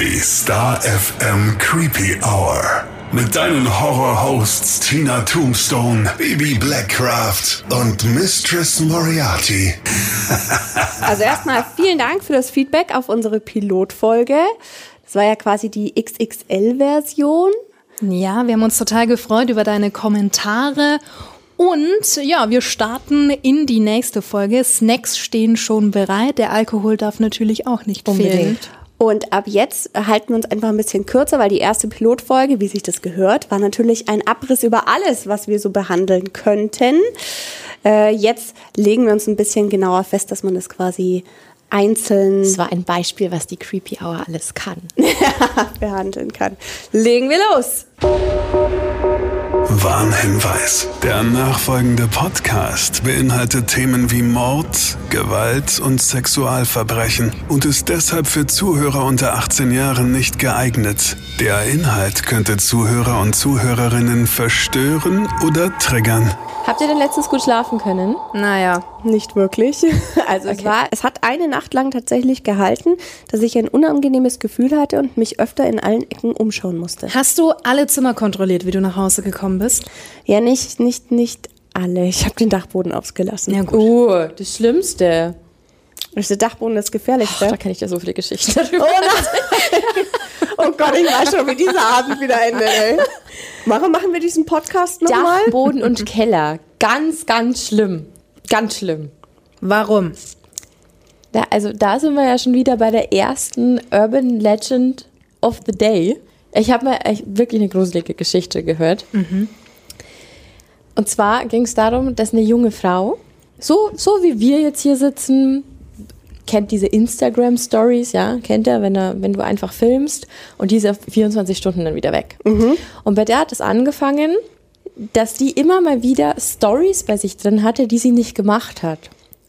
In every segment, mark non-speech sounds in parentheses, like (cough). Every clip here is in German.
Die Star FM Creepy Hour. Mit deinen Horror-Hosts Tina Tombstone, Baby Blackcraft und Mistress Moriarty. (laughs) Also erstmal vielen Dank für das Feedback auf unsere Pilotfolge. Das war ja quasi die XXL-Version. Ja, wir haben uns total gefreut über deine Kommentare. Und ja, wir starten in die nächste Folge. Snacks stehen schon bereit. Der Alkohol darf natürlich auch nicht Unbedingt. fehlen. Und ab jetzt halten wir uns einfach ein bisschen kürzer, weil die erste Pilotfolge, wie sich das gehört, war natürlich ein Abriss über alles, was wir so behandeln könnten. Äh, jetzt legen wir uns ein bisschen genauer fest, dass man das quasi einzeln Das war ein Beispiel, was die Creepy Hour alles kann. (laughs) behandeln kann. Legen wir los! Warnhinweis. Der nachfolgende Podcast beinhaltet Themen wie Mord, Gewalt und Sexualverbrechen und ist deshalb für Zuhörer unter 18 Jahren nicht geeignet. Der Inhalt könnte Zuhörer und Zuhörerinnen verstören oder triggern. Habt ihr denn letztens gut schlafen können? Naja, nicht wirklich. (laughs) Also es war, es hat eine Nacht lang tatsächlich gehalten, dass ich ein unangenehmes Gefühl hatte und mich öfter in allen Ecken umschauen musste. Hast du alle Zimmer kontrolliert, wie du nach Hause gekommen bist? Ja, nicht, nicht, nicht alle. Ich habe den Dachboden ausgelassen. Ja, gut. Oh, das Schlimmste. Ist der Dachboden das Gefährlichste? Da kenne ich ja so viele Geschichten darüber. Oh, nein. (laughs) oh Gott, ich weiß schon, wie dieser Abend wieder endet, ey. Warum machen wir diesen Podcast nochmal? Dachboden und Keller. Ganz, ganz schlimm. Ganz schlimm. Warum? Da, also da sind wir ja schon wieder bei der ersten Urban Legend of the Day. Ich habe mal echt wirklich eine gruselige Geschichte gehört. Und zwar ging es darum, dass eine junge Frau, so, so wie wir jetzt hier sitzen, kennt diese Instagram-Stories, ja, kennt er, wenn, er, wenn du einfach filmst und diese 24 Stunden dann wieder weg. Und bei der hat es angefangen, dass die immer mal wieder Stories bei sich drin hatte, die sie nicht gemacht hat.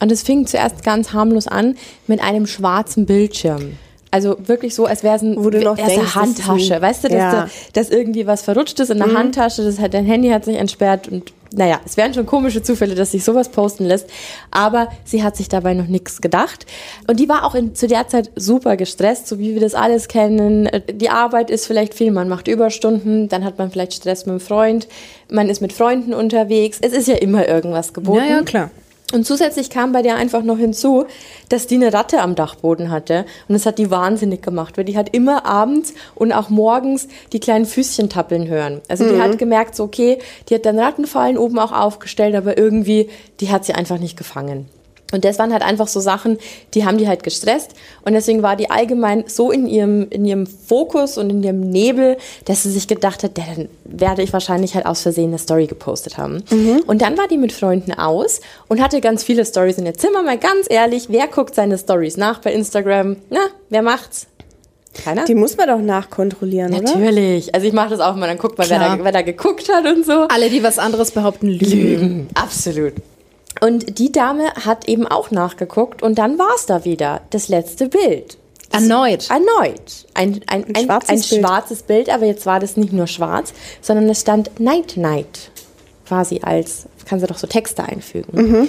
Und es fing zuerst ganz harmlos an mit einem schwarzen Bildschirm. Also wirklich so, als wäre es ein, eine Handtasche. weißt du, dass, Ja. da, dass irgendwie was verrutscht ist in der Handtasche, das hat, dein Handy hat sich entsperrt und naja, es wären schon komische Zufälle, dass sich sowas posten lässt. Aber sie hat sich dabei noch nichts gedacht. Und die war auch in, zu der Zeit super gestresst, so wie wir das alles kennen. Die Arbeit ist vielleicht viel, man macht Überstunden, dann hat man vielleicht Stress mit dem Freund, man ist mit Freunden unterwegs. Es ist ja immer irgendwas geboten. Ja, ja, klar. Und zusätzlich kam bei der einfach noch hinzu, dass die eine Ratte am Dachboden hatte. Und das hat die wahnsinnig gemacht, weil die hat immer abends und auch morgens die kleinen Füßchen tappeln hören. Also die hat gemerkt, so okay, die hat dann Rattenfallen oben auch aufgestellt, aber irgendwie, die hat sie einfach nicht gefangen. Und das waren halt einfach so Sachen, die haben die halt gestresst. Und deswegen war die allgemein so in ihrem, in ihrem Fokus und in ihrem Nebel, dass sie sich gedacht hat, ja, dann werde ich wahrscheinlich halt aus Versehen eine Story gepostet haben. Und dann war die mit Freunden aus und hatte ganz viele Stories in ihr Zimmer. Mal ganz ehrlich, wer guckt seine Stories nach bei Instagram? Na, wer macht's? Keiner? Die muss man doch nachkontrollieren, oder? Natürlich. Also ich mache das auch mal, dann guckt man, wer da, wer da geguckt hat und so. Alle, die was anderes behaupten, lügen. Absolut. Und die Dame hat eben auch nachgeguckt und dann war es da wieder, das letzte Bild. Erneut. Erneut. Ein, ein, ein, ein, schwarzes Bild. schwarzes Bild, aber jetzt war das nicht nur schwarz, sondern es stand Night Night. Quasi als, kann sie doch so Texte einfügen. Mhm.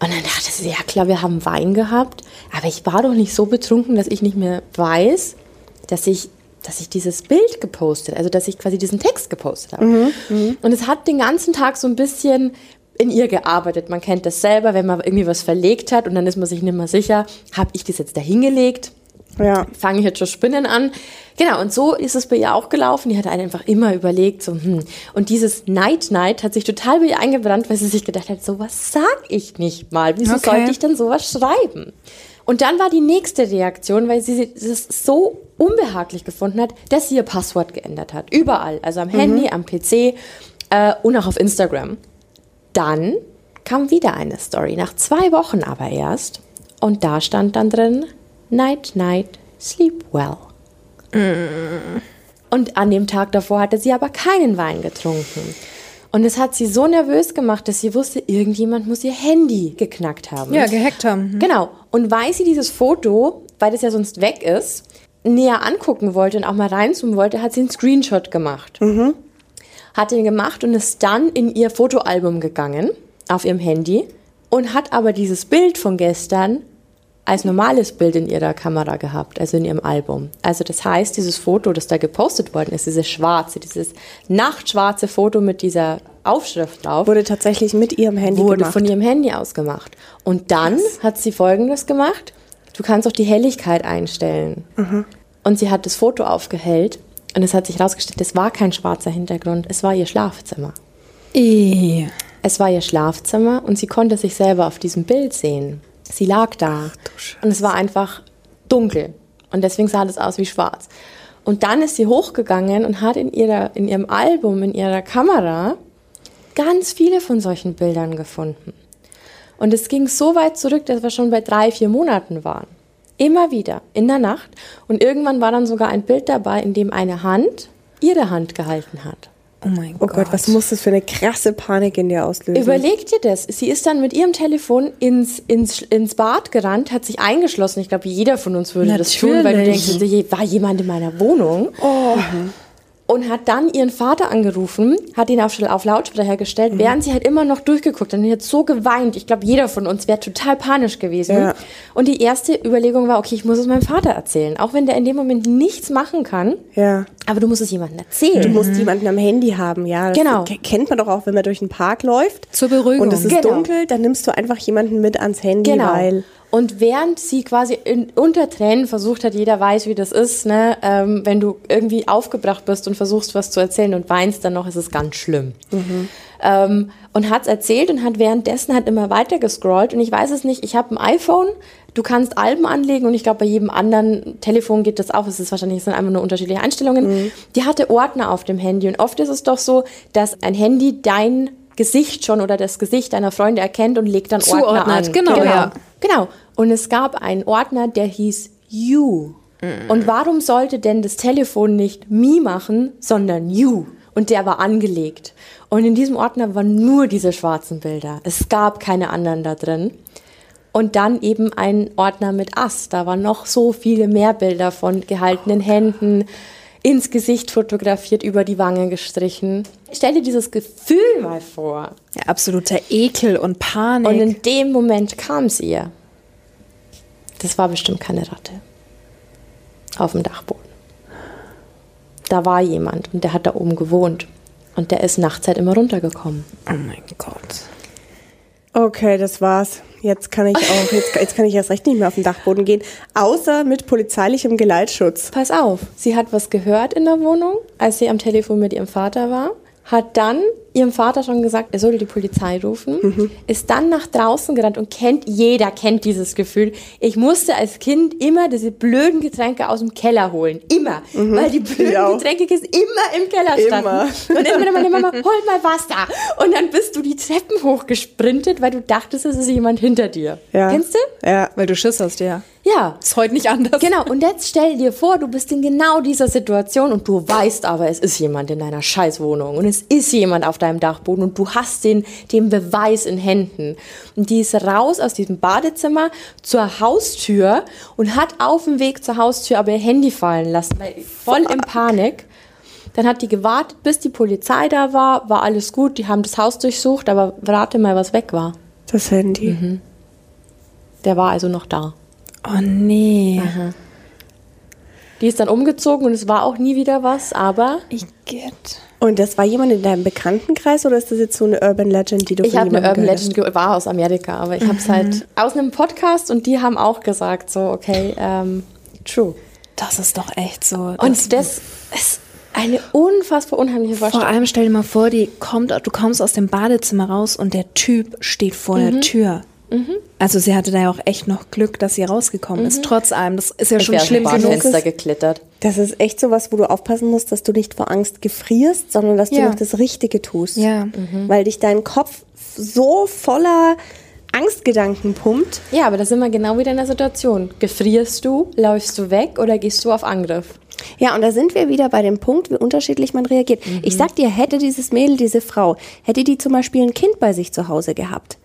Und dann dachte sie, ja klar, wir haben Wein gehabt, aber ich war doch nicht so betrunken, dass ich nicht mehr weiß, dass ich, dass ich dieses Bild gepostet, also dass ich quasi diesen Text gepostet habe. Mhm. Und es hat den ganzen Tag so ein bisschen in ihr gearbeitet. Man kennt das selber, wenn man irgendwie was verlegt hat und dann ist man sich nicht mehr sicher, habe ich das jetzt da hingelegt? Ja. fange ich jetzt schon Spinnen an. Genau, und so ist es bei ihr auch gelaufen. Die hat einfach immer überlegt, so, hm. Und dieses Night Night hat sich total bei ihr eingebrannt, weil sie sich gedacht hat, sowas sag ich nicht mal. Wieso Okay. sollte ich denn sowas schreiben? Und dann war die nächste Reaktion, weil sie es so unbehaglich gefunden hat, dass sie ihr Passwort geändert hat. Überall. Also am Handy, am PC äh, und auch auf Instagram. Dann kam wieder eine Story, nach zwei Wochen aber erst. Und da stand dann drin, Night, Night, sleep well. Und an dem Tag davor hatte sie aber keinen Wein getrunken. Und es hat sie so nervös gemacht, dass sie wusste, irgendjemand muss ihr Handy geknackt haben. Ja, gehackt haben. Mhm. Genau. Und weil sie dieses Foto, weil das ja sonst weg ist, näher angucken wollte und auch mal reinzoomen wollte, hat sie einen Screenshot gemacht. Hat den gemacht und ist dann in ihr Fotoalbum gegangen, auf ihrem Handy, und hat aber dieses Bild von gestern als normales Bild in ihrer Kamera gehabt, also in ihrem Album. Also das heißt, dieses Foto, das da gepostet worden ist, dieses schwarze, dieses nachtschwarze Foto mit dieser Aufschrift drauf, Wurde tatsächlich mit ihrem Handy wurde gemacht. von ihrem Handy aus gemacht. Und dann hat sie Folgendes gemacht. Du kannst auch die Helligkeit einstellen. Und sie hat das Foto aufgehellt und es hat sich herausgestellt, es war kein schwarzer Hintergrund, es war ihr Schlafzimmer. Eh. Es war ihr Schlafzimmer und sie konnte sich selber auf diesem Bild sehen. Sie lag da und es war einfach dunkel und deswegen sah das aus wie schwarz. Und dann ist sie hochgegangen und hat in, ihrer, in ihrem Album, in ihrer Kamera ganz viele von solchen Bildern gefunden. Und es ging so weit zurück, dass wir schon bei drei, vier Monaten waren. Immer wieder, in der Nacht. Und irgendwann war dann sogar ein Bild dabei, in dem eine Hand ihre Hand gehalten hat. Oh mein Oh Gott, was muss das für eine krasse Panik in dir auslösen? Überleg dir das. Sie ist dann mit ihrem Telefon ins, ins, ins Bad gerannt, hat sich eingeschlossen. Ich glaube, jeder von uns würde das tun, weil du Natürlich. denkst, war jemand in meiner Wohnung. Und hat dann ihren Vater angerufen, hat ihn auf, auf Lautsprecher gestellt, während sie halt immer noch durchgeguckt hat. Und hat so geweint. Ich glaube, jeder von uns wäre total panisch gewesen. Ja. Und die erste Überlegung war, okay, ich muss es meinem Vater erzählen. Auch wenn der in dem Moment nichts machen kann. ja. Aber du musst es jemandem erzählen. Du musst jemanden am Handy haben, ja. Das Genau. ke- kennt man doch auch, wenn man durch den Park läuft. Zur Beruhigung. Und es ist Genau. dunkel, dann nimmst du einfach jemanden mit ans Handy, Genau. weil. Und während sie quasi in, unter Tränen versucht hat, jeder weiß, wie das ist, ne, ähm, wenn du irgendwie aufgebracht bist und versuchst, was zu erzählen und weinst, dann noch ist es ganz schlimm. Ähm, und hat es erzählt und hat währenddessen hat immer weiter gescrollt. Und ich weiß es nicht, ich habe ein iPhone, du kannst Alben anlegen und ich glaube, bei jedem anderen Telefon geht das auch. Es ist wahrscheinlich es sind einfach nur unterschiedliche Einstellungen. Die hatte Ordner auf dem Handy. Und oft ist es doch so, dass ein Handy dein Gesicht schon oder das Gesicht deiner Freunde erkennt und legt dann Ordner Zuordnet, an. genau, ja. Genau. Und es gab einen Ordner, der hieß You. Und warum sollte denn das Telefon nicht Me machen, sondern You? Und der war angelegt. Und in diesem Ordner waren nur diese schwarzen Bilder. Es gab keine anderen da drin. Und dann eben ein Ordner mit Ass. Da waren noch so viele mehr Bilder von gehaltenen Händen, ins Gesicht fotografiert, über die Wange gestrichen. Stell dir dieses Gefühl mal vor. Ja, absoluter Ekel und Panik. Und in dem Moment kam es ihr. Das war bestimmt keine Ratte. Auf dem Dachboden. Da war jemand und der hat da oben gewohnt. Und der ist nachts halt immer runtergekommen. oh mein Gott. Okay, das war's. Jetzt kann ich auch, jetzt, jetzt kann ich erst recht nicht mehr auf den Dachboden gehen. Außer mit polizeilichem Geleitschutz. Pass auf, sie hat was gehört in der Wohnung, als sie am Telefon mit ihrem Vater war, hat dann ihrem Vater schon gesagt, er solle die Polizei rufen, ist dann nach draußen gerannt und kennt, jeder kennt dieses Gefühl. Ich musste als Kind immer diese blöden Getränke aus dem Keller holen. Immer. Weil die blöden Ich auch. Getränke immer im Keller standen. Immer. Und dann immer meine Mama, hol mal Wasser. Und dann bist du die Treppen hochgesprintet, weil du dachtest, es ist jemand hinter dir. Ja. Kennst du? Ja. Weil du Schiss hast, ja. Ja. Ist heute nicht anders. Genau, und jetzt stell dir vor, du bist in genau dieser Situation und du weißt aber, es ist jemand in deiner Scheißwohnung und es ist jemand auf deinem Dachboden und du hast den, den Beweis in Händen. Und die ist raus aus diesem Badezimmer zur Haustür und hat auf dem Weg zur Haustür aber ihr Handy fallen lassen, weil voll in Panik. Dann hat die gewartet, bis die Polizei da war, war alles gut, die haben das Haus durchsucht, aber rate mal, was weg war. Das Handy. Mhm. Der war also noch da. Oh nee. Die ist dann umgezogen und es war auch nie wieder was, aber Ich get. Und das war jemand in deinem Bekanntenkreis oder ist das jetzt so eine Urban Legend, die du ich von habe eine Urban gehört Legend, ge- war aus Amerika, aber ich habe es halt aus einem Podcast und die haben auch gesagt, so, okay, ähm, true. Das ist doch echt so. Und das ist eine unfassbar unheimliche vor Vorstellung. allem stell dir mal vor, die kommt, du kommst aus dem Badezimmer raus und der Typ steht vor Mhm. der Tür. Also sie hatte da ja auch echt noch Glück, dass sie rausgekommen ist. Trotz allem, das ist ja Ich schon schlimm genug. Fenster geklettert. Das ist echt so was, wo du aufpassen musst, dass du nicht vor Angst gefrierst, sondern dass du Ja. noch das Richtige tust. Ja. Mhm. Weil dich dein Kopf so voller Angstgedanken pumpt. Ja, aber da sind wir genau wieder in der Situation. Gefrierst du, läufst du weg oder gehst du auf Angriff? Ja, und da sind wir wieder bei dem Punkt, wie unterschiedlich man reagiert. Ich sag dir, hätte dieses Mädel, diese Frau, hätte die zum Beispiel ein Kind bei sich zu Hause gehabt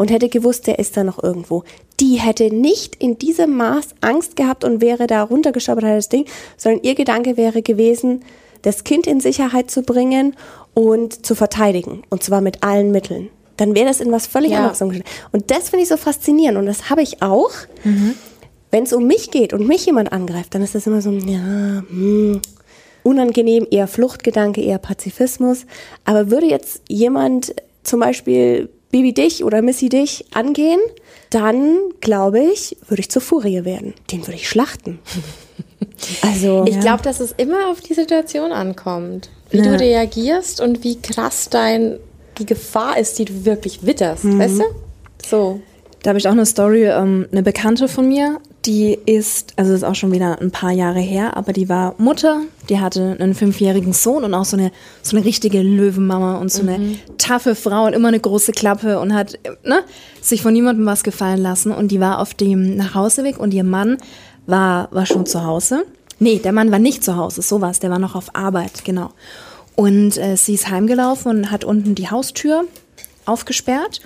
und hätte gewusst, der ist da noch irgendwo, die hätte nicht in diesem Maß Angst gehabt und wäre da runtergeschaubert, hat das Ding, sondern ihr Gedanke wäre gewesen, das Kind in Sicherheit zu bringen und zu verteidigen. Und zwar mit allen Mitteln. dann wäre das in was völlig Ja. anderes umgeschlagen. Und das finde ich so faszinierend und das habe ich auch. Wenn es um mich geht und mich jemand angreift, dann ist das immer so, ja, hm, unangenehm, eher Fluchtgedanke, eher Pazifismus. Aber würde jetzt jemand zum Beispiel Bibi dich oder Missy dich angehen, dann glaube ich, würde ich zur Furie werden. Den würde ich schlachten. (laughs) Also, Ich glaube, dass es immer auf die Situation ankommt. Wie Ja. du reagierst und wie krass dein, die Gefahr ist, die du wirklich witterst. Mhm. Weißt du? So. Da habe ich auch eine Story, ähm, eine Bekannte von mir, die ist, also ist auch schon wieder ein paar Jahre her, aber die war Mutter, die hatte einen fünfjährigen Sohn und auch so eine, so eine richtige Löwenmama und so eine taffe Frau und immer eine große Klappe und hat ne, sich von niemandem was gefallen lassen. Und die war auf dem Nachhauseweg und ihr Mann war, war schon zu Hause. Nee, der Mann war nicht zu Hause, sowas, der war noch auf Arbeit, genau. Und äh, sie ist heimgelaufen und hat unten die Haustür aufgesperrt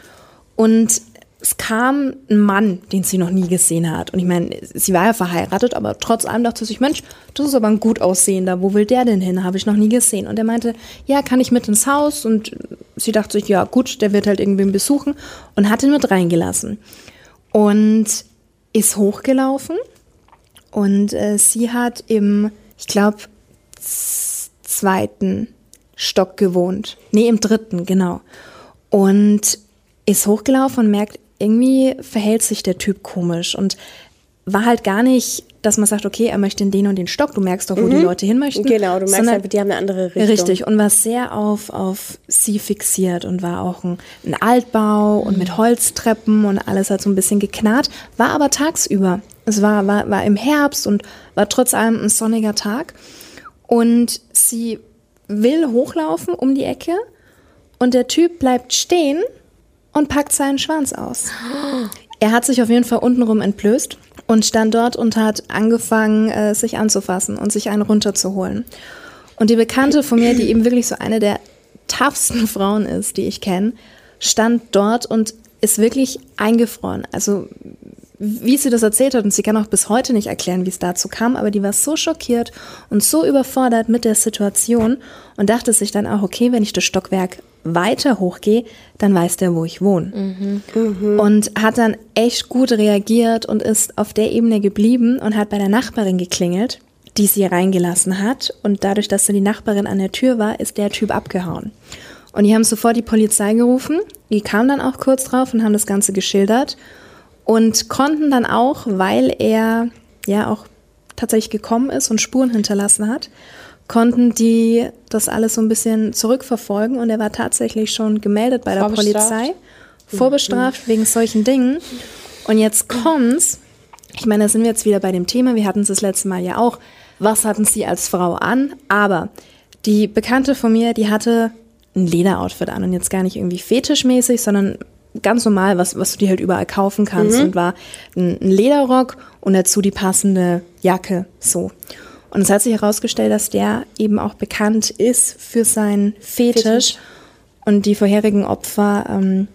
und es kam ein Mann, den sie noch nie gesehen hat. Und ich meine, sie war ja verheiratet, aber trotz allem dachte sie sich, Mensch, das ist aber ein gut aussehender. Wo will der denn hin? Habe ich noch nie gesehen. Und er meinte, ja, kann ich mit ins Haus? Und sie dachte sich, ja, gut, der wird halt irgendwen besuchen. Und hat ihn mit reingelassen. Und ist hochgelaufen. Und äh, sie hat im, ich glaube, zweiten Stock gewohnt. Nee, im dritten, genau. Und ist hochgelaufen und merkt, irgendwie verhält sich der Typ komisch und war halt gar nicht, dass man sagt, okay, er möchte in den und den Stock. Du merkst doch, wo die Leute hin möchten. genau, du merkst sondern- halt, die haben eine andere Richtung. Richtig, und war sehr auf, auf sie fixiert und war auch ein, ein Altbau und mit Holztreppen und alles hat so ein bisschen geknarrt, war aber tagsüber. Es war, war, war im Herbst und war trotz allem ein sonniger Tag. Und sie will hochlaufen um die Ecke und der Typ bleibt stehen und packt seinen Schwanz aus. Er hat sich auf jeden Fall untenrum entblößt und stand dort und hat angefangen, äh, sich anzufassen und sich einen runterzuholen. Und die Bekannte von mir, die eben wirklich so eine der toughsten (laughs) Frauen ist, die ich kenne, stand dort und ist wirklich eingefroren. Also wie sie das erzählt hat, und sie kann auch bis heute nicht erklären, wie es dazu kam, aber die war so schockiert und so überfordert mit der Situation und dachte sich dann auch, okay, wenn ich das Stockwerk weiter hochgehe, dann weiß der, wo ich wohne. Und hat dann echt gut reagiert und ist auf der Ebene geblieben und hat bei der Nachbarin geklingelt, die sie reingelassen hat. Und dadurch, dass dann die Nachbarin an der Tür war, ist der Typ abgehauen. Und die haben sofort die Polizei gerufen. Die kamen dann auch kurz drauf und haben das Ganze geschildert und konnten dann auch, weil er ja auch tatsächlich gekommen ist und Spuren hinterlassen hat, konnten die das alles so ein bisschen zurückverfolgen und er war tatsächlich schon gemeldet bei der? Polizei, vorbestraft wegen solchen Dingen. Und jetzt kommt's. Ich meine, da sind wir jetzt wieder bei dem Thema. Wir hatten es das letzte Mal ja auch. Was hatten sie als Frau an? Aber die Bekannte von mir, die hatte ein Lederoutfit an und jetzt gar nicht irgendwie fetischmäßig, sondern ganz normal, was, was du dir halt überall kaufen kannst und war ein, ein Lederrock und dazu die passende Jacke, so. Und es hat sich herausgestellt, dass der eben auch bekannt ist für seinen Fetisch, Fetisch. und die vorherigen Opfer, ähm,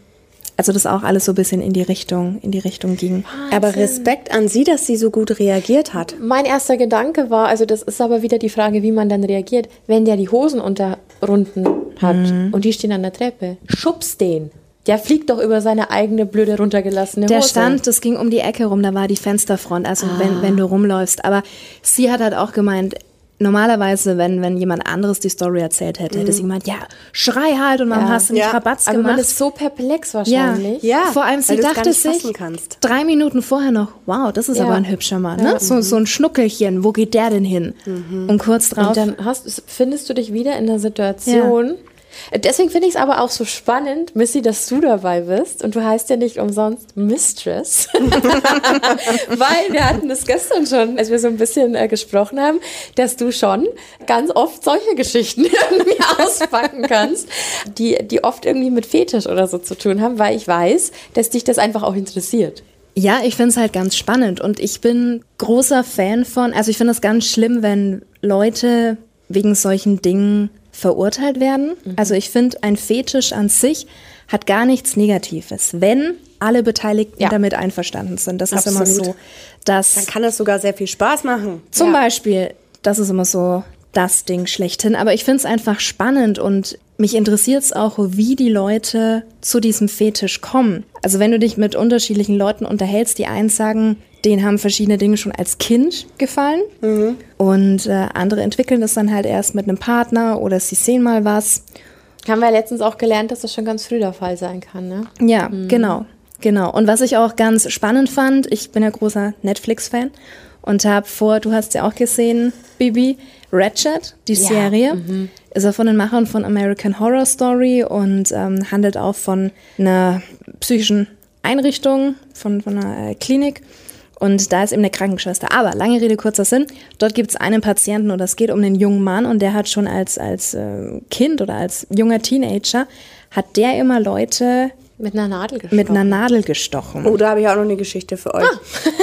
also das auch alles so ein bisschen in die Richtung, in die Richtung ging. Aber Respekt an sie, dass sie so gut reagiert hat. Mein erster Gedanke war, also das ist aber wieder die Frage, wie man dann reagiert, wenn der die Hosen unterrunden hat Mhm. und die stehen an der Treppe. Schubs den. Der fliegt doch über seine eigene blöde runtergelassene Der Hose. stand, das ging um die Ecke rum, da war die Fensterfront, also Ah. wenn, wenn du rumläufst. Aber sie hat halt auch gemeint, normalerweise, wenn, wenn jemand anderes die Story erzählt hätte, hätte sie gemeint, ja, schrei halt und warum Ja. hast du nicht Ja. Rabatz aber gemacht? man ist so perplex ja, wahrscheinlich. Ja, vor allem sie dachte sich drei Minuten vorher noch, wow, das ist Ja. aber ein hübscher Mann, ne? So, so ein Schnuckelchen, wo geht der denn hin? Und kurz drauf, Und dann hast, findest du dich wieder in der Situation. Deswegen finde ich es aber auch so spannend, Missy, dass du dabei bist. Und du heißt ja nicht umsonst Mistress. (laughs) Weil wir hatten das gestern schon, als wir so ein bisschen äh, gesprochen haben, dass du schon ganz oft solche Geschichten (laughs) irgendwie auspacken kannst, die, die oft irgendwie mit Fetisch oder so zu tun haben, weil ich weiß, dass dich das einfach auch interessiert. Ja, ich finde es halt ganz spannend und ich bin großer Fan von, also ich finde es ganz schlimm, wenn Leute wegen solchen Dingen verurteilt werden. Also ich finde, ein Fetisch an sich hat gar nichts Negatives, wenn alle Beteiligten Ja. damit einverstanden sind. Das ist immer Absolut. so, dass Dann kann das sogar sehr viel Spaß machen. zum Ja. Beispiel, das ist immer so das Ding schlechthin. Aber ich finde es einfach spannend und mich interessiert es auch, wie die Leute zu diesem Fetisch kommen. Also wenn du dich mit unterschiedlichen Leuten unterhältst, die eins sagen, denen haben verschiedene Dinge schon als Kind gefallen und äh, andere entwickeln das dann halt erst mit einem Partner oder sie sehen mal was. Haben wir ja letztens auch gelernt, dass das schon ganz früh der Fall sein kann, ne? Ja, genau, genau. Und was ich auch ganz spannend fand, ich bin ja großer Netflix-Fan und habe vor, du hast ja auch gesehen, Bibi, Ratchet, die Ja, Serie, ist ja von den Machern von American Horror Story und ähm, handelt auch von einer psychischen Einrichtung, von, von einer äh, Klinik. Und da ist eben eine Krankenschwester. Aber lange Rede, kurzer Sinn. Dort gibt es einen Patienten und es geht um einen jungen Mann und der hat schon als, als äh, Kind oder als junger Teenager, hat der immer Leute Mit einer Nadel gestochen. mit einer Nadel gestochen. Oh, da habe ich auch noch eine Geschichte für euch.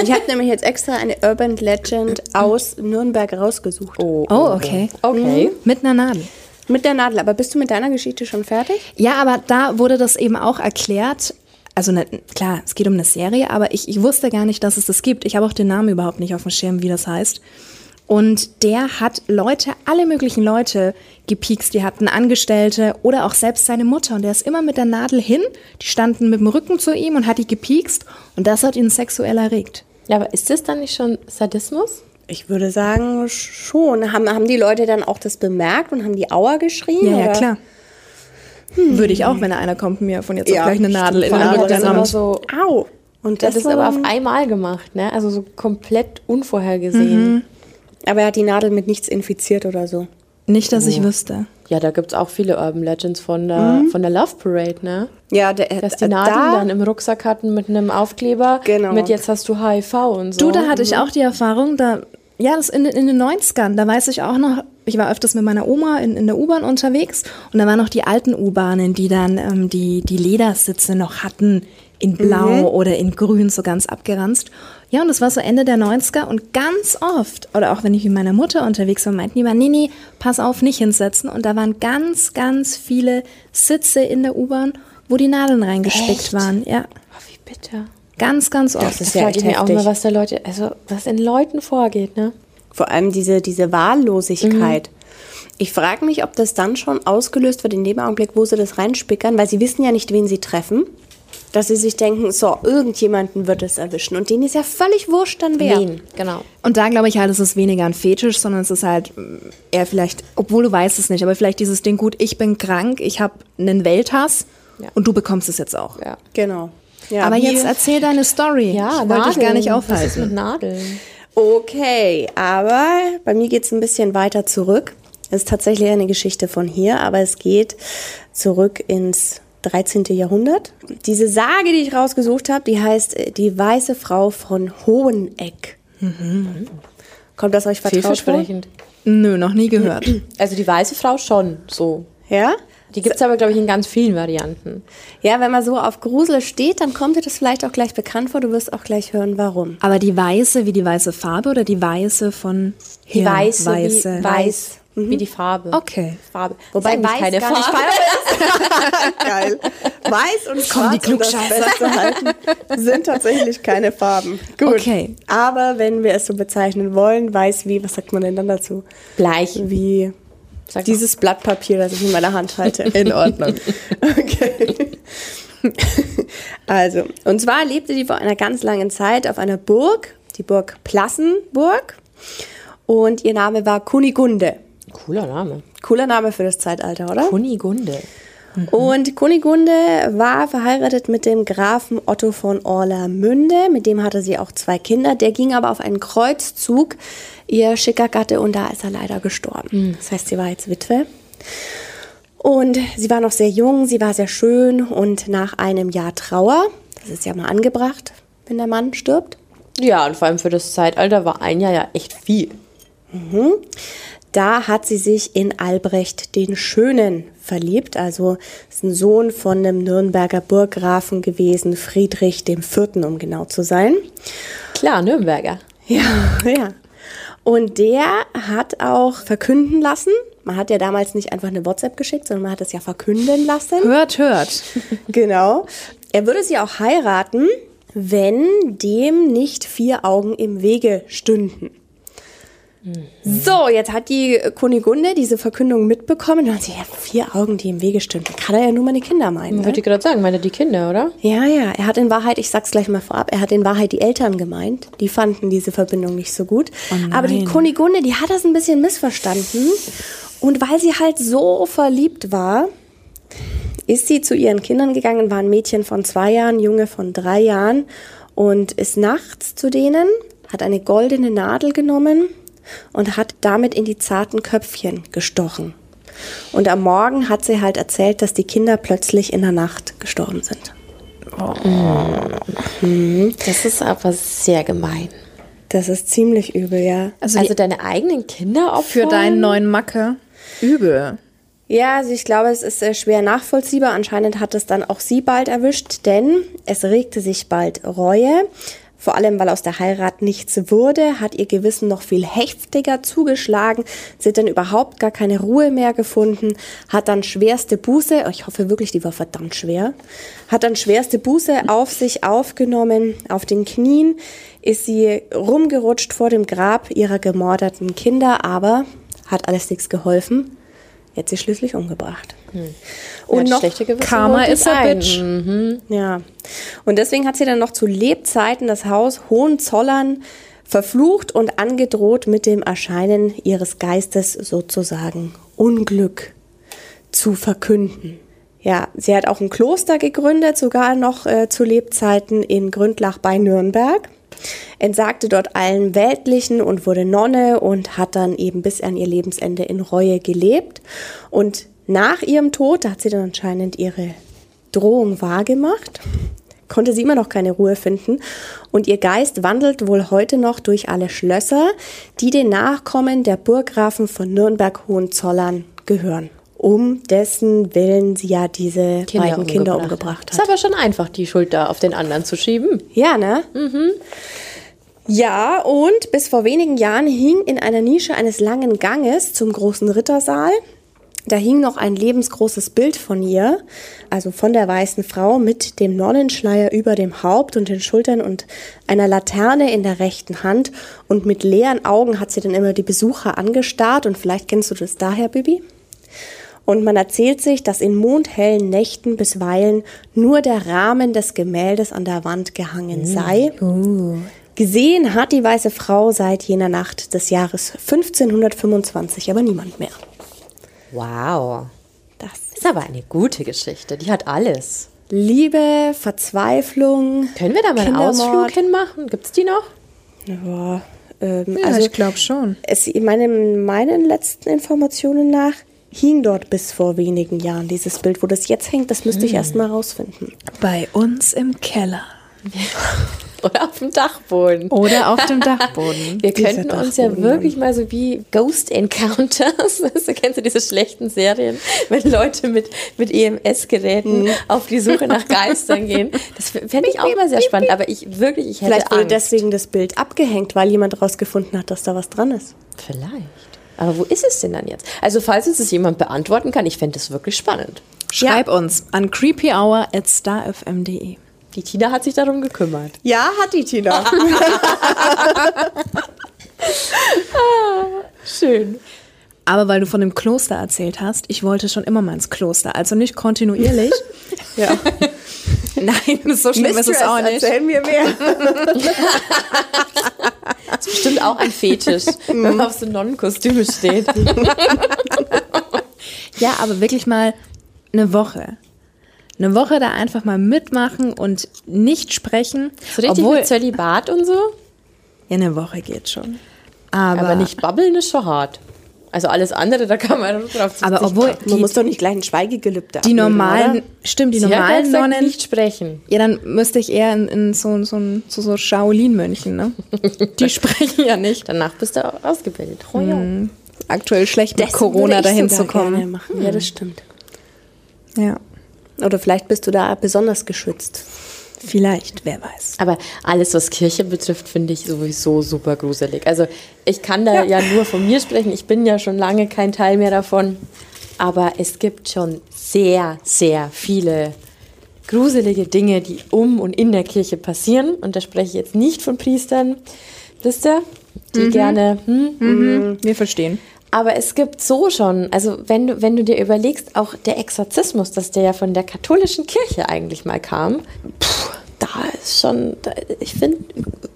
Ich habe nämlich jetzt extra eine Urban Legend aus Nürnberg rausgesucht. Oh, Oh, okay. Okay. Mit einer Nadel. Mit der Nadel. Aber bist du mit deiner Geschichte schon fertig? Ja, aber da wurde das eben auch erklärt. Also ne, klar, es geht um eine Serie, aber ich, ich wusste gar nicht, dass es das gibt. Ich habe auch den Namen überhaupt nicht auf dem Schirm, wie das heißt. Und der hat Leute, alle möglichen Leute gepiekst. Die hatten Angestellte oder auch selbst seine Mutter. Und der ist immer mit der Nadel hin. Die standen mit dem Rücken zu ihm und hat die gepiekst. Und das hat ihn sexuell erregt. Ja, aber ist das dann nicht schon Sadismus? Ich würde sagen, schon. Haben, haben die Leute dann auch das bemerkt und haben die Aua geschrien? Ja, ja, klar. Würde ich auch, wenn einer kommt mir von jetzt auf Ja, gleich eine Nadel in den Arm das rammt. so, Au. Und das das, ist aber auf einmal gemacht, ne? Also so komplett unvorhergesehen. Aber er hat die Nadel mit nichts infiziert oder so. Nicht, dass ich wüsste. Ja, da gibt's auch viele Urban Legends von der, von der Love Parade, ne? Ja, der, Dass die äh, Nadeln da, dann im Rucksack hatten mit einem Aufkleber. Genau. Mit jetzt hast du HIV und so. Du, da hatte ich auch die Erfahrung, da, ja, das in, den- in den 90ern, da weiß ich auch noch, ich war öfters mit meiner Oma in, in der U-Bahn unterwegs und da waren noch die alten U-Bahnen, die dann ähm, die, die Ledersitze noch hatten in blau oder in grün, so ganz abgeranzt. Ja, und das war so Ende der 90er und ganz oft, oder auch wenn ich mit meiner Mutter unterwegs war, meinten die immer, nee, nee, pass auf, nicht hinsetzen. Und da waren ganz, ganz viele Sitze in der U-Bahn, wo die Nadeln reingespickt Echt? waren. Ja, Oh, wie bitter. ganz, ganz oft. ist Da ja echt auch mal, was da Leute, also was in Leuten vorgeht, ne? vor allem diese, diese Wahllosigkeit. Ich frage mich, ob das dann schon ausgelöst wird in dem Augenblick, wo sie das reinspickern, weil sie wissen ja nicht, wen sie treffen. Dass sie sich denken, so, irgendjemanden wird es erwischen. Und denen ist ja völlig wurscht dann wer. Wen, genau. Und da glaube ich halt, es ist weniger ein Fetisch, sondern es ist halt eher vielleicht, obwohl du weißt es nicht, aber vielleicht dieses Ding, gut, ich bin krank, ich habe einen Welthass Ja. und du bekommst es jetzt auch. Ja. Genau. Ja, aber jetzt erzähl deine Story. Ja, ich wollte dich gar nicht Nadeln. Was ist mit aufhalten. Nadeln? Okay, aber bei mir geht es ein bisschen weiter zurück. Es ist tatsächlich eine Geschichte von hier, aber es geht zurück ins 13. Jahrhundert. Diese Sage, die ich rausgesucht habe, die heißt äh, die weiße Frau von Hoheneck. Kommt das euch vertraut vor? Vielversprechend. Nö, noch nie gehört. (clears throat) Also die weiße Frau schon so. Ja? Die gibt's aber, glaube ich, in ganz vielen Varianten. Ja, wenn man so auf Grusel steht, dann kommt dir das vielleicht auch gleich bekannt vor. Du wirst auch gleich hören, warum. aber die weiße wie die weiße Farbe oder die weiße von Die Hirn? weiße, weiße. Wie, weiß, wie die Farbe. Okay. Farbe. Wobei eigentlich weiß keine gar nicht Farbe. Farbe ist. (laughs) Geil. Weiß und kommen die schwarz, um das Klugscheißer. festzuhalten, sind tatsächlich keine Farben. Gut. Okay. Aber wenn wir es so bezeichnen wollen, weiß wie, was sagt man denn dann dazu? Bleich. Wie Sag mal. dieses Blatt Papier, das ich in meiner Hand halte. In Ordnung. Okay. Also, und zwar lebte die vor einer ganz langen Zeit auf einer Burg, die Burg Plassenburg. Und ihr Name war Kunigunde. Cooler Name. Cooler Name für das Zeitalter, oder? Kunigunde. Und Kunigunde war verheiratet mit dem Grafen Otto von Orlamünde. Mit dem hatte sie auch zwei Kinder. Der ging aber auf einen Kreuzzug, ihr schicker Gatte, und da ist er leider gestorben. Das heißt, sie war jetzt Witwe. Und sie war noch sehr jung, sie war sehr schön und nach einem Jahr Trauer, das ist ja mal angebracht, wenn der Mann stirbt, Ja, und vor allem für das Zeitalter war ein Jahr ja echt viel. Da hat sie sich in Albrecht den Schönen verliebt. Also ist ein Sohn von einem Nürnberger Burggrafen gewesen, Friedrich dem Vierten, um genau zu sein. Klar, Nürnberger. Ja, (laughs) ja. Und der hat auch verkünden lassen. Man hat ja damals nicht einfach eine WhatsApp geschickt, sondern man hat es ja verkünden lassen. Hört, hört. (laughs) Genau. Er würde sie auch heiraten, wenn dem nicht vier Augen im Wege stünden. So, jetzt hat die Kunigunde diese Verkündung mitbekommen und hat sie, ja, vier Augen, die im Wege stehen. Kann er ja nur meine Kinder meinen. Ne? Würde ich gerade sagen, meine die Kinder, oder? Ja, ja, er hat in Wahrheit, ich sag's gleich mal vorab, er hat in Wahrheit die Eltern gemeint. Die fanden diese Verbindung nicht so gut. Aber die Kunigunde, die hat das ein bisschen missverstanden. Und weil sie halt so verliebt war, ist sie zu ihren Kindern gegangen, war ein Mädchen von zwei Jahren, Junge von drei Jahren und ist nachts zu denen, hat eine goldene Nadel genommen und hat damit in die zarten Köpfchen gestochen. Und am Morgen hat sie halt erzählt, dass die Kinder plötzlich in der Nacht gestorben sind. Das ist aber sehr gemein. Das ist ziemlich übel, ja. Also, Also deine eigenen Kinder auch für deinen neuen Macke übel. Ja, also ich glaube, es ist äh, schwer nachvollziehbar. Anscheinend hat es dann auch sie bald erwischt, denn es regte sich bald Reue. Vor allem, weil aus der Heirat nichts wurde, hat ihr Gewissen noch viel heftiger zugeschlagen. Sie hat dann überhaupt gar keine Ruhe mehr gefunden, hat dann schwerste Buße, oh, ich hoffe wirklich, die war verdammt schwer, hat dann schwerste Buße auf sich aufgenommen, auf den Knien ist sie rumgerutscht vor dem Grab ihrer gemordeten Kinder, aber hat alles nichts geholfen. Jetzt sie schließlich umgebracht. Und noch Karma Karma is ist a bitch. Ja. Und deswegen hat sie dann noch zu Lebzeiten das Haus Hohenzollern verflucht und angedroht, mit dem Erscheinen ihres Geistes sozusagen Unglück zu verkünden. Ja, sie hat auch ein Kloster gegründet, sogar noch äh, zu Lebzeiten in Gründlach bei Nürnberg. Entsagte dort allen Weltlichen und wurde Nonne und hat dann eben bis an ihr Lebensende in Reue gelebt. Und nach ihrem Tod, da hat sie dann anscheinend ihre Drohung wahrgemacht, konnte sie immer noch keine Ruhe finden und ihr Geist wandelt wohl heute noch durch alle Schlösser, die den Nachkommen der Burggrafen von Nürnberg-Hohenzollern gehören. Um dessen Willen sie ja diese beiden Kinder umgebracht Ist hat. aber schon einfach, die Schuld da auf den anderen zu schieben. Ja, ne? Ja, und bis vor wenigen Jahren hing in einer Nische eines langen Ganges zum großen Rittersaal, da hing noch ein lebensgroßes Bild von ihr, also von der weißen Frau mit dem Nonnenschleier über dem Haupt und den Schultern und einer Laterne in der rechten Hand. Und mit leeren Augen hat sie dann immer die Besucher angestarrt. Und vielleicht kennst du das daher, Bibi? Und man erzählt sich, dass in mondhellen Nächten bisweilen nur der Rahmen des Gemäldes an der Wand gehangen sei. Gesehen hat die weiße Frau seit jener Nacht des Jahres 1525 aber niemand mehr. Wow. Das Ist aber eine gute Geschichte. Die hat alles. Liebe, Verzweiflung. Können wir da mal einen. Ausflug hinmachen? Gibt's die noch? Ja, ähm, Ja, also ich glaube schon. es, meinen, meinen letzten Informationen nach hing dort bis vor wenigen Jahren dieses Bild. Wo das jetzt hängt, das müsste ich erst mal rausfinden. Bei uns im Keller. (laughs) Oder auf dem Dachboden. Oder auf dem Dachboden. (laughs) Wir Dieser könnten uns ja wirklich mal so wie Ghost Encounters, (laughs) weißt du, kennst du diese schlechten Serien, wenn Leute mit, mit EMS-Geräten auf die Suche nach Geistern gehen. Das fände ich auch mal sehr spannend, aber ich wirklich, ich hätte Vielleicht wurde Angst. deswegen das Bild abgehängt, weil jemand rausgefunden hat, dass da was dran ist. Vielleicht. Aber wo ist es denn dann jetzt? Also falls uns das jemand beantworten kann, ich fände das wirklich spannend. Schreib uns an creepyhour at starfm.de. Die Tina hat sich darum gekümmert. Ja, hat die Tina. (laughs) Schön. Aber weil du von dem Kloster erzählt hast, ich wollte schon immer mal ins Kloster. Also nicht kontinuierlich. (laughs) ja. (laughs) Nein, so schlimm ist es auch nicht. erzähl mir mehr. (laughs) Das ist bestimmt auch ein Fetisch, wenn man auf so Nonnenkostüme steht. Ja, aber wirklich mal eine Woche. Eine Woche da einfach mal mitmachen und nicht sprechen. So richtig Obwohl, mit Zölibat und so. ja, eine Woche geht schon. Aber, Aber nicht babbeln ist schon hart. Also alles andere, da kann man drauf aber obwohl Man die, muss doch nicht gleich ein Schweigegelübde die normalen, oder? stimmt, die Sie hat ja normalen gesagt, Nonnen, nicht sprechen. ja, dann müsste ich eher in, in so, so, ein- zu so Shaolin-Mönchen, ne? (laughs) Die sprechen ja nicht. Danach bist du auch ausgebildet. Oh, ja. Aktuell schlecht mit Dessen Corona dahin zu kommen. Ja, das stimmt. Ja, Oder vielleicht bist du da besonders geschützt. Vielleicht, wer weiß. Aber alles, was Kirche betrifft, finde ich sowieso super gruselig. Also ich kann da ja. nur von mir sprechen. Ich bin ja schon lange kein Teil mehr davon. Aber es gibt schon sehr, sehr viele gruselige Dinge, die um und in der Kirche passieren. Und da spreche ich jetzt nicht von Priestern. Wisst ihr? die gerne, hm, Mhm. Wir verstehen. Aber es gibt so schon, also wenn du, wenn du dir überlegst, auch der Exorzismus, dass der ja von der katholischen Kirche eigentlich mal kam, puh, da ist schon, da, ich finde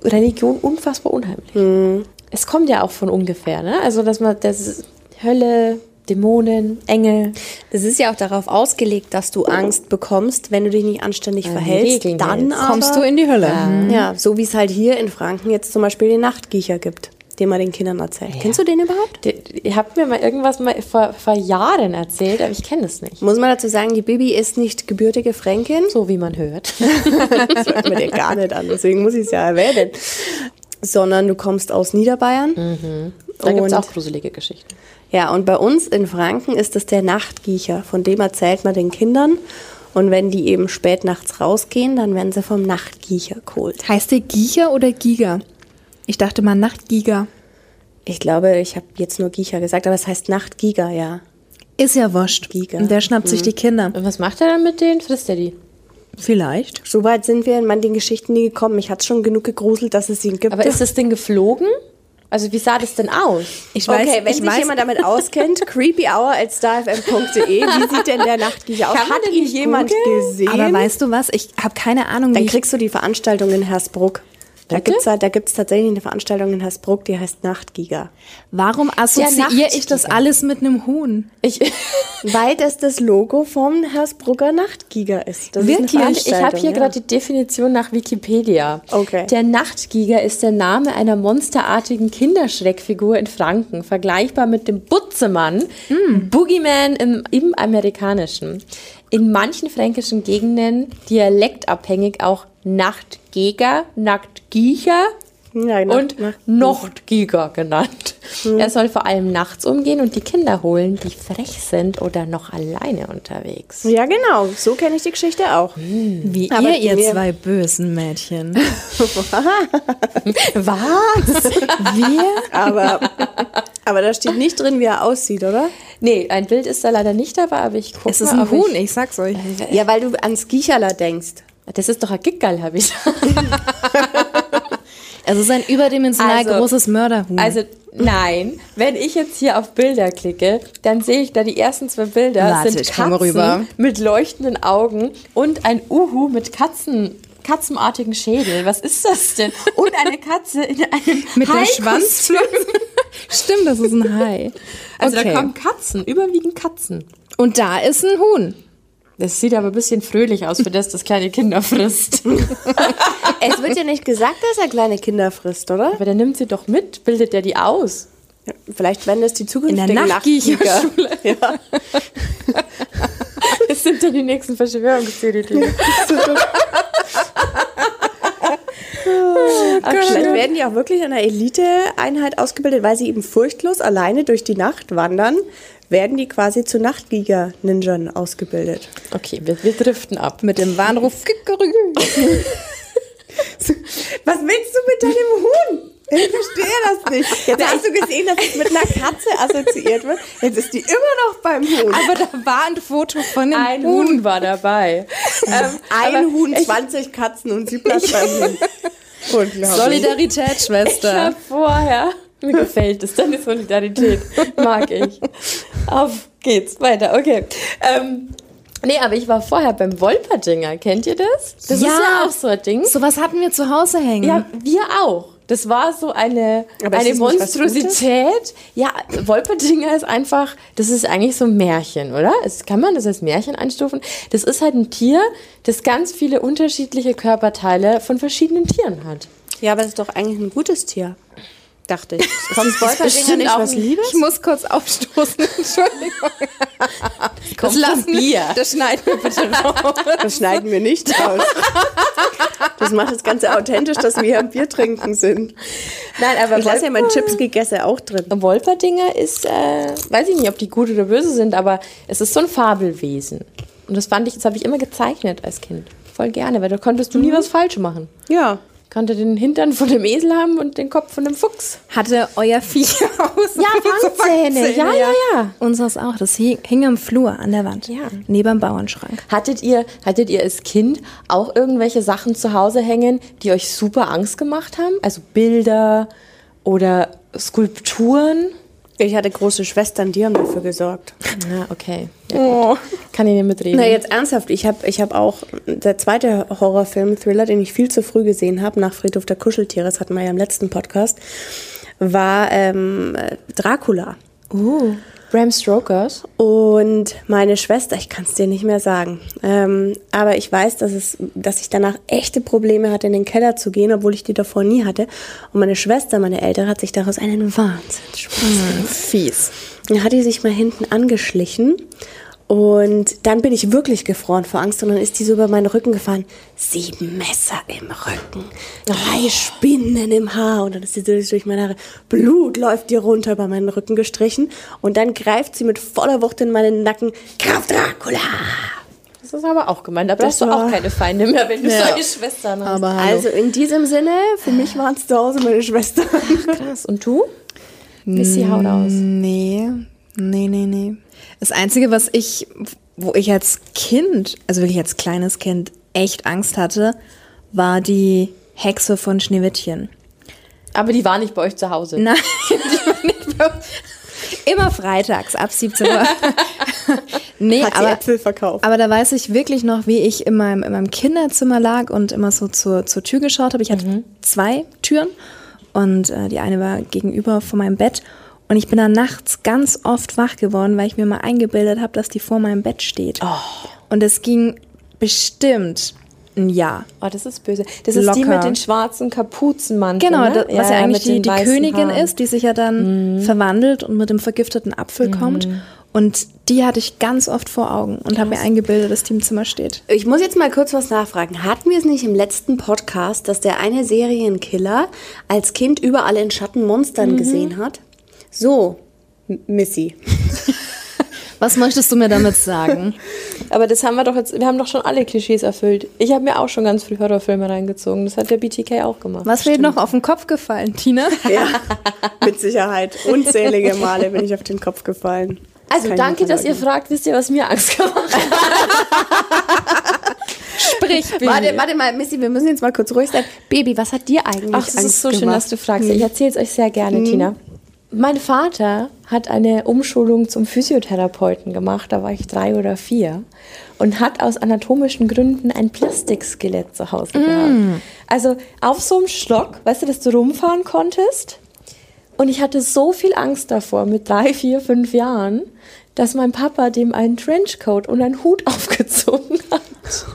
Religion unfassbar unheimlich. Es kommt ja auch von ungefähr, ne? Also dass man, das Hölle, Dämonen, Engel. Es ist ja auch darauf ausgelegt, dass du Angst bekommst, wenn du dich nicht anständig die verhältst. Dann aber, Kommst du in die Hölle. Ja, so wie es halt hier in Franken jetzt zum Beispiel den Nachtgiecher gibt, den man den Kindern erzählt. Kennst du den überhaupt? Ihr habt mir mal irgendwas mal vor, vor Jahren erzählt, aber ich kenne es nicht. Muss man dazu sagen, die Bibi ist nicht gebürtige Fränkin. So wie man hört. (laughs) Das hört man dir gar nicht an, deswegen muss ich es ja erwähnen. Sondern du kommst aus Niederbayern. Da gibt es auch gruselige Geschichten. Ja, und bei uns in Franken ist es der Nachtgiecher, von dem erzählt man den Kindern. Und wenn die eben spät nachts rausgehen, dann werden sie vom Nachtgiecher geholt. Heißt der Giecher oder Giga? Ich dachte mal Nachtgiga. Ich glaube, ich habe jetzt nur Giecher gesagt, aber es heißt Nachtgiger, ja. Ist ja wurscht. Giga. Und der schnappt sich die Kinder. Und was macht er dann mit denen? Frisst er die? Vielleicht. So weit sind wir in manchen Geschichten nie gekommen. Mich hat schon genug gegruselt, dass es ihn gibt. Aber ist das Ding geflogen? Also wie sah das denn aus? Ich okay, wenn ich sich weiß, jemand damit auskennt, (laughs) creepyhour.starfm.de, wie sieht denn der Nachtgiecher aus? Hat ihn nicht jemand gesehen? aber weißt du was? Ich habe keine Ahnung, Dann kriegst du die Veranstaltung in Hersbruck. Da Bitte? gibt's da gibt's tatsächlich eine Veranstaltung in Hersbruck, die heißt Nachtgiger. Warum assoziiere ich das Nachtgiga. alles mit einem Huhn? Ich, (laughs) Weil das das Logo vom Hersbrucker Nachtgiger ist. Das Wirklich? Ist ich habe hier ja. gerade die Definition nach Wikipedia. Okay. Der Nachtgiger ist der Name einer monsterartigen Kinderschreckfigur in Franken, vergleichbar mit dem Butzemann, Boogeyman im, im Amerikanischen. In manchen fränkischen Gegenden dialektabhängig auch Nachtgeger, Nachtgiecher Ja, Nacht- und Nachtgiger genannt. Er soll vor allem nachts umgehen und die Kinder holen, die frech sind oder noch alleine unterwegs. Ja, genau. So kenne ich die Geschichte auch. Wie Aber ihr, ihr zwei bösen Mädchen. (laughs) Was? Wir? Aber, aber da steht nicht drin, wie er aussieht, oder? Nee, ein Bild ist da leider nicht dabei, aber ich gucke Es ist mal, ein Huhn, Ich, ich sag's euch. Ja, weil du ans Giecherler denkst. das ist doch ein Gickerl, habe ich. (laughs) (laughs) Es ist ein überdimensional Also- großes Mörderhuhn. Also nein, wenn ich jetzt hier auf Bilder klicke, dann sehe ich da die ersten zwei Bilder Warte, sind Katzen rüber. mit leuchtenden Augen und ein Uhu mit Katzen katzenartigen Schädel. Was ist das denn? Und eine Katze in einem (laughs) mit der Haikostüm. Schwanzflosse. (laughs) Stimmt, das ist ein Hai. Also okay. da kommen Katzen, überwiegend Katzen. Und da ist ein Huhn. Das sieht aber ein bisschen fröhlich aus, für das das kleine Kinder frisst. (laughs) Es wird ja nicht gesagt, dass er kleine Kinder frisst, oder? Aber der nimmt sie doch mit, bildet er die aus. Ja, Vielleicht werden das die zukünftigen In der Nachtgiecher. Ja. (laughs) (laughs) Das sind dann die nächsten Verschwörungstheorien. Vielleicht werden die auch wirklich in einer Eliteeinheit ausgebildet, weil sie eben furchtlos alleine durch die Nacht wandern, werden die quasi zu Nachtgieger-Ninjern ausgebildet. Okay, wir, wir driften ab. Mit dem Warnruf. (laughs) Was willst du mit deinem Huhn? Ich verstehe das nicht. (laughs) Jetzt hast du gesehen, dass es mit einer Katze assoziiert wird. Jetzt ist die immer noch beim Huhn. Aber da war ein Foto von dem Ein Huhn. Huhn war dabei. (laughs) ähm, Ein Huhn, ich- 20 Katzen und sie bleibt beim Huhn. Solidarität, Ich Schwester. hab vorher. Mir gefällt es, deine Solidarität. Mag ich. Auf geht's, weiter, okay. Ähm, nee, aber ich war vorher beim Wolperdinger. Kennt ihr das? Das ist ja auch so ein Ding. Sowas hatten wir zu Hause hängen. Ja, wir auch. Das war so eine, Aber eine was Monstrosität. Ja, Wolperdinger ist einfach, das ist eigentlich so ein Märchen, oder? Es, kann man das als Märchen einstufen? Das ist halt ein Tier, das ganz viele unterschiedliche Körperteile von verschiedenen Tieren hat. Ja, aber das ist doch eigentlich ein gutes Tier. Dachte ich. (laughs) Bestimmt Wolperdinger nicht was Liebes? Ich muss kurz aufstoßen, (laughs) Entschuldigung. Das, vom Bier. Das schneiden wir bitte raus. Das schneiden wir nicht raus. Das macht das Ganze authentisch, dass wir hier am Bier trinken sind. Nein, aber Ich lasse ja meinen Chips gegessen auch drin. Wolperdinger ist, äh, weiß ich nicht, ob die gut oder böse sind, aber es ist so ein Fabelwesen. Und das fand ich, das habe ich immer gezeichnet als Kind. Voll gerne, weil da konntest du nie was falsch machen. Ja. Konnte den Hintern von dem Esel haben und den Kopf von dem Fuchs. Hatte euer Viech aus? Ja, Fangzähne. Ja, ja, ja. Unseres auch. Das hing, hing am Flur an der Wand. Ja. Neben dem Bauernschrank. Hattet ihr, hattet ihr als Kind auch irgendwelche Sachen zu Hause hängen, die euch super Angst gemacht haben? Also Bilder oder Skulpturen. Ich hatte große Schwestern, die haben dafür gesorgt. Ja, okay. Ja, Kann ich nicht mitreden. Na, jetzt ernsthaft, ich habe ich hab auch der zweite Horrorfilm, Thriller, den ich viel zu früh gesehen habe, nach Friedhof der Kuscheltiere, das hatten wir ja im letzten Podcast, war ähm, Dracula. uh, Bram Stokers. Und meine Schwester, ich kann es dir nicht mehr sagen, ähm, aber ich weiß, dass, es, dass ich danach echte Probleme hatte, in den Keller zu gehen, obwohl ich die davor nie hatte. Und meine Schwester, meine Ältere, hat sich daraus einen Wahnsinn gemacht. Fies. Dann hat die sich mal hinten angeschlichen und dann bin ich wirklich gefroren vor Angst und dann ist die so über meinen Rücken gefahren. Sieben Messer im Rücken, drei Spinnen im Haar und dann ist sie durch meine Haare. Blut läuft dir runter über meinen Rücken gestrichen und dann greift sie mit voller Wucht in meinen Nacken. Graf Dracula! Das ist aber auch gemeint. Das hast du auch keine Feinde mehr, wenn du Ja. solche Schwestern hast. Also in diesem Sinne, für mich waren es zu Hause meine Schwestern. krass. Und du? Missy, haut aus. Nee, nee, nee, nee. Das Einzige, was ich, wo ich als Kind, also wirklich als kleines Kind, echt Angst hatte, war die Hexe von Schneewittchen. Aber die war nicht bei euch zu Hause. Nein, (laughs) die war nicht bei uns. Immer freitags ab 17 Uhr. (laughs) nee, Hat aber, Äpfel verkauft. aber da weiß ich wirklich noch, wie ich in meinem, in meinem Kinderzimmer lag und immer so zur, zur Tür geschaut habe. Ich hatte zwei Türen und äh, die eine war gegenüber von meinem Bett. Und ich bin dann nachts ganz oft wach geworden, weil ich mir mal eingebildet habe, dass die vor meinem Bett steht. Und es ging bestimmt ein Jahr. Oh, das ist böse. Das ist die Locker. mit den schwarzen Kapuzenmanteln. Genau, ne? das, was ja, eigentlich mit die, die Königin Haaren. Mhm. ist, die sich ja dann verwandelt und mit dem vergifteten Apfel kommt. Und die hatte ich ganz oft vor Augen und habe mir eingebildet, dass die im Zimmer steht. Ich muss jetzt mal kurz was nachfragen. Hatten wir es nicht im letzten Podcast, dass der eine Serienkiller als Kind überall in Schattenmonstern gesehen hat? So, Missy. (laughs) Was möchtest du mir damit sagen? (laughs) Aber das haben wir doch jetzt, wir haben doch schon alle Klischees erfüllt. Ich habe mir auch schon ganz früh Horrorfilme reingezogen. Das hat der BTK auch gemacht. Was wäre noch auf den Kopf gefallen, Tina? (laughs) Ja, mit Sicherheit. Unzählige Male bin ich auf den Kopf gefallen. Also ich danke, dass ihr fragt. Wisst ihr, was mir Angst gemacht hat? Sprich, Baby. Warte, warte mal, Missy, wir müssen jetzt mal kurz ruhig sein. Baby, was hat dir eigentlich Ach, es Angst ist so schön, gemacht? dass du fragst. Ich erzähle es euch sehr gerne, Tina. Mein Vater hat eine Umschulung zum Physiotherapeuten gemacht, da war ich drei oder vier, und hat aus anatomischen Gründen ein Plastikskelett zu Hause gehabt. Also auf so einem Stock, weißt du, dass du rumfahren konntest. Und ich hatte so viel Angst davor mit drei, vier, fünf Jahren, dass mein Papa dem einen Trenchcoat und einen Hut (laughs) aufgezogen hat.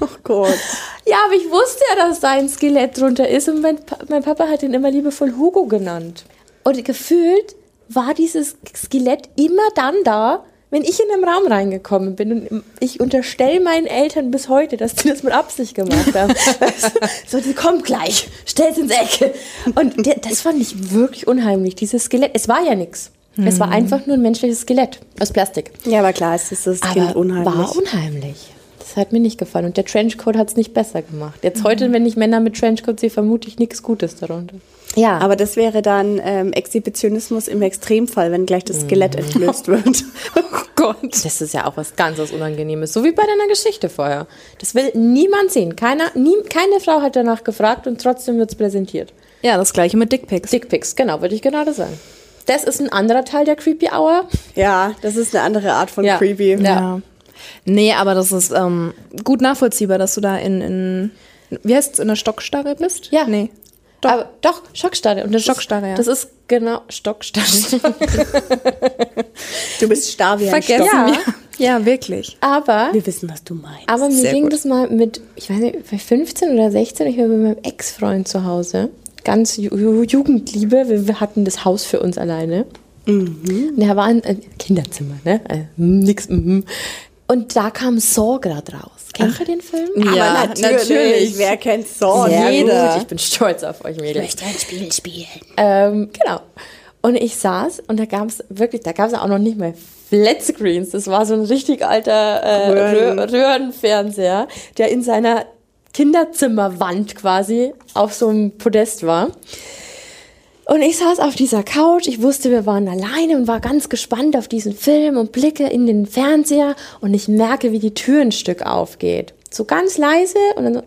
Oh Gott. Ja, aber ich wusste ja, dass da ein Skelett drunter ist und mein, Pa- mein Papa hat ihn immer liebevoll Hugo genannt. Und gefühlt war dieses Skelett immer dann da, wenn ich in den Raum reingekommen bin. Und ich unterstelle meinen Eltern bis heute, dass die das mit Absicht gemacht haben. (laughs) so, die kommt gleich, stell's ins Ecke. Und das fand ich wirklich unheimlich, dieses Skelett. Es war ja nichts. Es war einfach nur ein menschliches Skelett aus Plastik. Ja, aber klar, es ist das Kind Aber unheimlich. war unheimlich. Das hat mir nicht gefallen. Und der Trenchcoat hat es nicht besser gemacht. Jetzt heute, wenn ich Männer mit Trenchcoat sehe, vermute ich nichts Gutes darunter. Ja, aber das wäre dann ähm, Exhibitionismus im Extremfall, wenn gleich das Skelett entblößt wird. (laughs) oh Gott. das ist ja auch was ganz was Unangenehmes. So wie bei deiner Geschichte vorher. Das will niemand sehen. Keiner, nie, keine Frau hat danach gefragt und trotzdem wird es präsentiert. Ja, das gleiche mit Dickpics. Dickpics, genau, würde ich gerade sagen. Das ist ein anderer Teil der Creepy Hour. ja, das ist eine andere Art von Ja. creepy. Ja. Ja. Nee, aber das ist ähm, gut nachvollziehbar, dass du da in, in wie heißt es, in der Stockstarre bist? Ja. Nee. Doch. Aber, doch, Schockstarre. Und das Schockstarre, ist, ja. Das ist genau Stockstarre. (laughs) Du bist starr wie ein Vergessen Stock. wir. Ja, wirklich. Aber Wir wissen, was du meinst. Aber mir Sehr ging gut. das mal mit, ich weiß nicht, bei 15 oder 16, ich war bei meinem Ex-Freund zu Hause. Ganz Ju Ju- Jugendliebe, wir, wir hatten das Haus für uns alleine. Und der war ein äh, Kinderzimmer, ne? Äh, nix, mhm. Und da kam Saw gerade raus. Kennt ihr den Film? Ja, Aber natürlich. Wer kennt Saw? Sehr jeder. gut, ich bin stolz auf euch Mädels. möchte ein Spiel spielen. Ähm, genau. Und ich saß und da gab es wirklich, da gab es auch noch nicht mal Flatscreens. Das war so ein richtig alter äh, Röhren. Röhr Röhrenfernseher, der in seiner Kinderzimmerwand quasi auf so einem Podest war. Und ich saß auf dieser Couch, ich wusste, wir waren alleine und war ganz gespannt auf diesen Film und blicke in den Fernseher und ich merke, wie die Tür ein Stück aufgeht. So ganz leise und dann so,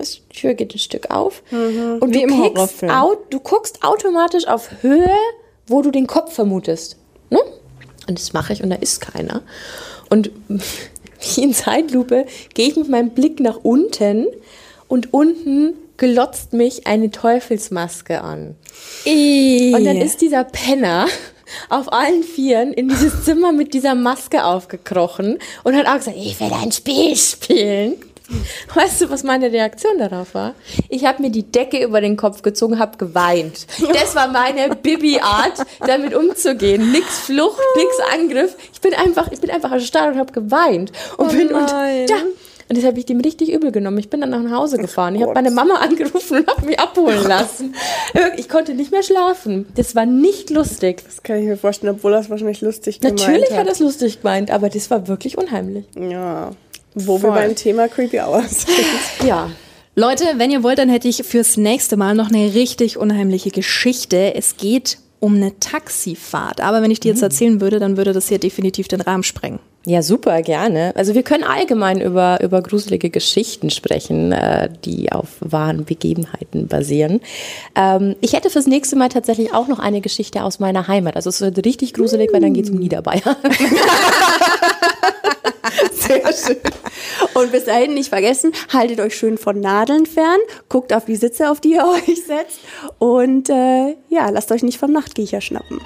die Tür geht ein Stück auf und Wie du, Horrorfilm. au du guckst automatisch auf Höhe, wo du den Kopf vermutest. Ne? Und das mache ich und da ist keiner. Und (laughs) wie in Zeitlupe gehe ich mit meinem Blick nach unten und unten glotzt mich eine Teufelsmaske an. Und dann ist dieser Penner (laughs) auf allen Vieren in dieses Zimmer mit dieser Maske aufgekrochen und hat auch gesagt, ich will ein Spiel spielen. Weißt du, was meine Reaktion darauf war? Ich habe mir die Decke über den Kopf gezogen, habe geweint. Das war meine (laughs) Bibi-Art, damit umzugehen. Nix Flucht, nix Angriff. Ich bin einfach, ich bin einfach erstarrt und habe geweint und bin nein. und ja. Und das habe ich dem richtig übel genommen. Ich bin dann nach Hause gefahren. Ich habe meine Mama angerufen und habe mich abholen lassen. Ich konnte nicht mehr schlafen. Das war nicht lustig. Das kann ich mir vorstellen, obwohl das wahrscheinlich lustig gemeint Natürlich hat hat. es lustig gemeint, aber das war wirklich unheimlich. Ja. Wo wir Voll. beim Thema Creepy Hours sind. (laughs) Ja. Leute, wenn ihr wollt, dann hätte ich fürs nächste Mal noch eine richtig unheimliche Geschichte. Es geht um eine Taxifahrt. Aber wenn ich die jetzt erzählen würde, dann würde das hier definitiv den Rahmen sprengen. Ja, super, gerne. Also wir können allgemein über, über gruselige Geschichten sprechen, äh, die auf wahren Begebenheiten basieren. Ähm, ich hätte fürs nächste Mal tatsächlich auch noch eine Geschichte aus meiner Heimat. Also es wird richtig gruselig, weil dann geht's um Niederbayern. (laughs) Sehr schön. Und bis dahin nicht vergessen, haltet euch schön von Nadeln fern, guckt auf die Sitze, auf die ihr (laughs) euch setzt und äh, ja, lasst euch nicht vom Nachtgiecher schnappen.